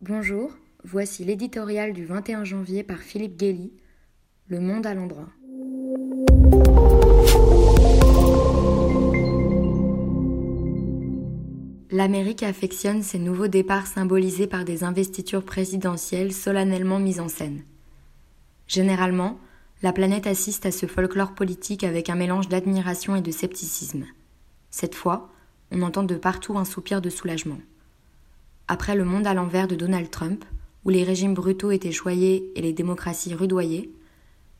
Bonjour, voici l'éditorial du 21 janvier par Philippe Guély, Le Monde à l'endroit. L'Amérique affectionne ces nouveaux départs symbolisés par des investitures présidentielles solennellement mises en scène. Généralement, la planète assiste à ce folklore politique avec un mélange d'admiration et de scepticisme. Cette fois, on entend de partout un soupir de soulagement. Après le monde à l'envers de Donald Trump, où les régimes brutaux étaient choyés et les démocraties rudoyées,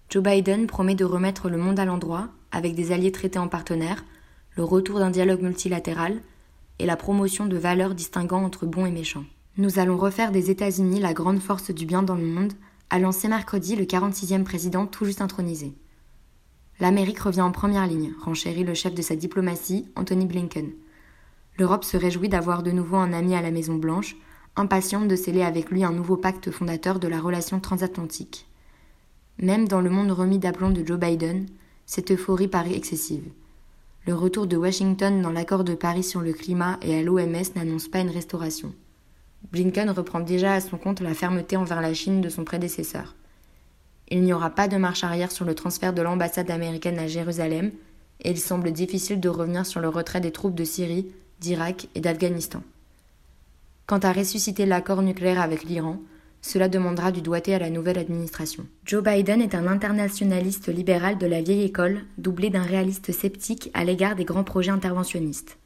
Joe Biden promet de remettre le monde à l'endroit avec des alliés traités en partenaires, le retour d'un dialogue multilatéral et la promotion de valeurs distinguant entre bons et méchants. Nous allons refaire des États-Unis la grande force du bien dans le monde, a lancé mercredi le 46e président tout juste intronisé. L'Amérique revient en première ligne, renchérit le chef de sa diplomatie, Anthony Blinken. L'Europe se réjouit d'avoir de nouveau un ami à la Maison Blanche, impatiente de sceller avec lui un nouveau pacte fondateur de la relation transatlantique. Même dans le monde remis d'aplomb de Joe Biden, cette euphorie paraît excessive. Le retour de Washington dans l'accord de Paris sur le climat et à l'OMS n'annonce pas une restauration. Blinken reprend déjà à son compte la fermeté envers la Chine de son prédécesseur. Il n'y aura pas de marche arrière sur le transfert de l'ambassade américaine à Jérusalem, et il semble difficile de revenir sur le retrait des troupes de Syrie d'Irak et d'Afghanistan. Quant à ressusciter l'accord nucléaire avec l'Iran, cela demandera du doigté à la nouvelle administration. Joe Biden est un internationaliste libéral de la vieille école, doublé d'un réaliste sceptique à l'égard des grands projets interventionnistes.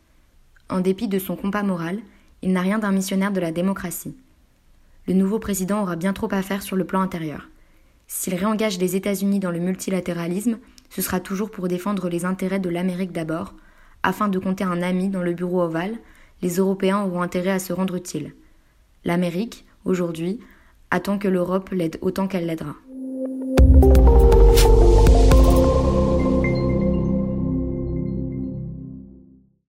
En dépit de son compas moral, il n'a rien d'un missionnaire de la démocratie. Le nouveau président aura bien trop à faire sur le plan intérieur. S'il réengage les États-Unis dans le multilatéralisme, ce sera toujours pour défendre les intérêts de l'Amérique d'abord, afin de compter un ami dans le bureau ovale, les Européens auront intérêt à se rendre utiles. L'Amérique, aujourd'hui, attend que l'Europe l'aide autant qu'elle l'aidera.